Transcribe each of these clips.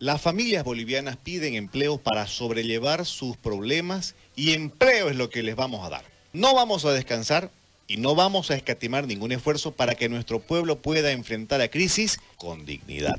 Las familias bolivianas piden empleos para sobrellevar sus problemas y empleo es lo que les vamos a dar. No vamos a descansar y no vamos a escatimar ningún esfuerzo para que nuestro pueblo pueda enfrentar la crisis con dignidad.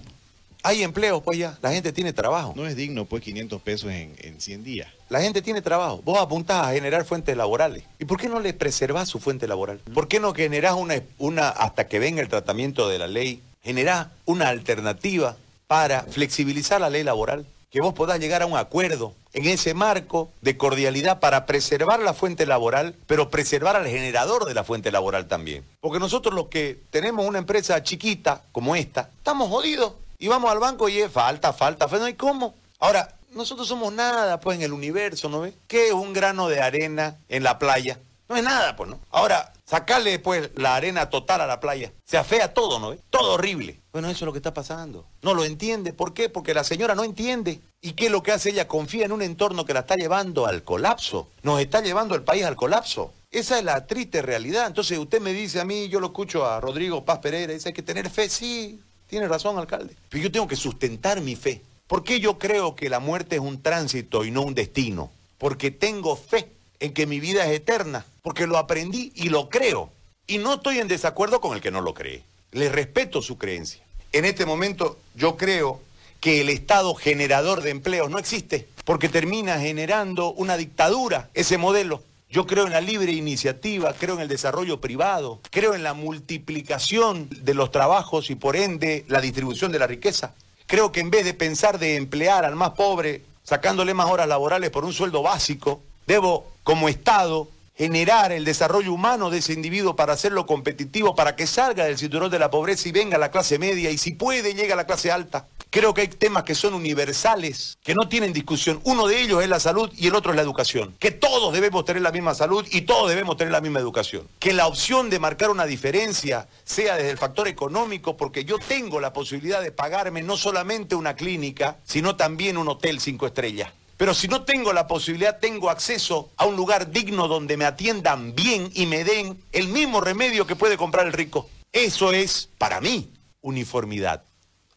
Hay empleo, pues ya. La gente tiene trabajo. No es digno, pues, 500 pesos en, en 100 días. La gente tiene trabajo. Vos apuntás a generar fuentes laborales. ¿Y por qué no le preservás su fuente laboral? ¿Por qué no generás una, una hasta que venga el tratamiento de la ley, generás una alternativa para flexibilizar la ley laboral? Que vos podás llegar a un acuerdo en ese marco de cordialidad para preservar la fuente laboral, pero preservar al generador de la fuente laboral también. Porque nosotros los que tenemos una empresa chiquita como esta, estamos jodidos. Y vamos al banco y es falta, falta, falta, no hay cómo. Ahora, nosotros somos nada, pues, en el universo, ¿no ves? ¿Qué es un grano de arena en la playa? No es nada, pues, ¿no? Ahora, sacarle, pues, la arena total a la playa. Se afea todo, ¿no? Todo horrible. Bueno, eso es lo que está pasando. No lo entiende. ¿Por qué? Porque la señora no entiende. ¿Y qué es lo que hace ella? Confía en un entorno que la está llevando al colapso. Nos está llevando el país al colapso. Esa es la triste realidad. Entonces usted me dice a mí, yo lo escucho a Rodrigo Paz Pereira, dice hay que tener fe, sí, tiene razón, alcalde. Pero yo tengo que sustentar mi fe. ¿Por qué yo creo que la muerte es un tránsito y no un destino? Porque tengo fe en que mi vida es eterna. Porque lo aprendí y lo creo. Y no estoy en desacuerdo con el que no lo cree. Le respeto su creencia. En este momento yo creo que el Estado generador de empleos no existe. Porque termina generando una dictadura, ese modelo. Yo creo en la libre iniciativa, creo en el desarrollo privado, creo en la multiplicación de los trabajos y por ende la distribución de la riqueza. Creo que en vez de pensar de emplear al más pobre sacándole más horas laborales por un sueldo básico, debo como Estado generar el desarrollo humano de ese individuo para hacerlo competitivo, para que salga del cinturón de la pobreza y venga a la clase media y si puede llegue a la clase alta. Creo que hay temas que son universales, que no tienen discusión. Uno de ellos es la salud y el otro es la educación. Que todos debemos tener la misma salud y todos debemos tener la misma educación. Que la opción de marcar una diferencia sea desde el factor económico, porque yo tengo la posibilidad de pagarme no solamente una clínica, sino también un hotel cinco estrellas. Pero si no tengo la posibilidad, tengo acceso a un lugar digno donde me atiendan bien y me den el mismo remedio que puede comprar el rico. Eso es, para mí, uniformidad.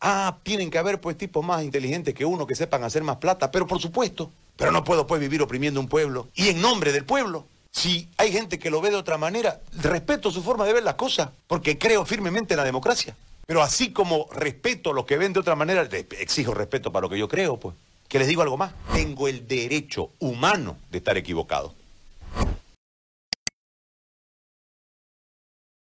Ah, tienen que haber pues tipos más inteligentes que uno que sepan hacer más plata, pero por supuesto. Pero no puedo pues vivir oprimiendo un pueblo. Y en nombre del pueblo. Si hay gente que lo ve de otra manera, respeto su forma de ver las cosas, porque creo firmemente en la democracia. Pero así como respeto a los que ven de otra manera, exijo respeto para lo que yo creo, pues que les digo algo más, tengo el derecho humano de estar equivocado.